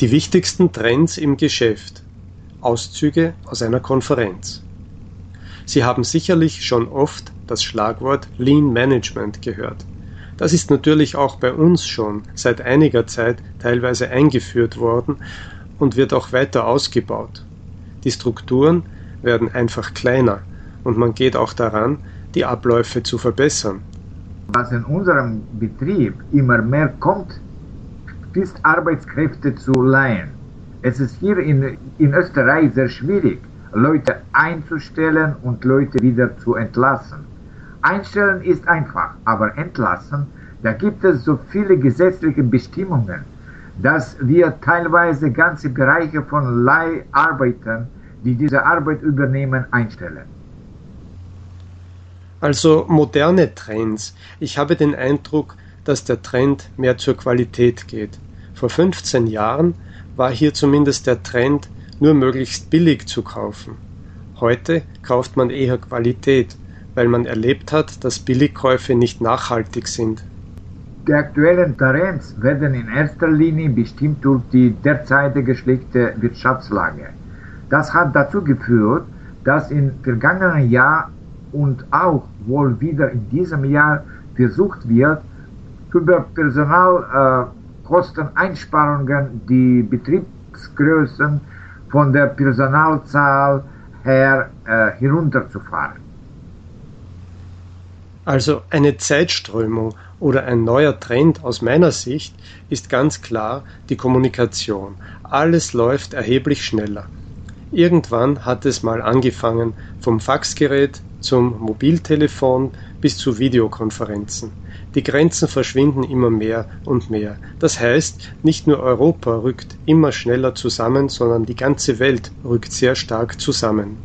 Die wichtigsten Trends im Geschäft. Auszüge aus einer Konferenz. Sie haben sicherlich schon oft das Schlagwort Lean Management gehört. Das ist natürlich auch bei uns schon seit einiger Zeit teilweise eingeführt worden und wird auch weiter ausgebaut. Die Strukturen werden einfach kleiner und man geht auch daran, die Abläufe zu verbessern. Was in unserem Betrieb immer mehr kommt, ist Arbeitskräfte zu leihen. Es ist hier in, in Österreich sehr schwierig, Leute einzustellen und Leute wieder zu entlassen. Einstellen ist einfach, aber entlassen, da gibt es so viele gesetzliche Bestimmungen, dass wir teilweise ganze Bereiche von Leiharbeitern, die diese Arbeit übernehmen, einstellen. Also moderne Trends. Ich habe den Eindruck, dass der Trend mehr zur Qualität geht. Vor 15 Jahren war hier zumindest der Trend, nur möglichst billig zu kaufen. Heute kauft man eher Qualität, weil man erlebt hat, dass Billigkäufe nicht nachhaltig sind. Die aktuellen Trends werden in erster Linie bestimmt durch die derzeitige schlechte Wirtschaftslage. Das hat dazu geführt, dass im vergangenen Jahr und auch wohl wieder in diesem Jahr versucht wird, über Personal äh, die Betriebsgrößen von der Personalzahl her äh, herunterzufahren. Also eine Zeitströmung oder ein neuer Trend aus meiner Sicht ist ganz klar die Kommunikation. Alles läuft erheblich schneller. Irgendwann hat es mal angefangen vom Faxgerät zum Mobiltelefon bis zu Videokonferenzen. Die Grenzen verschwinden immer mehr und mehr. Das heißt, nicht nur Europa rückt immer schneller zusammen, sondern die ganze Welt rückt sehr stark zusammen.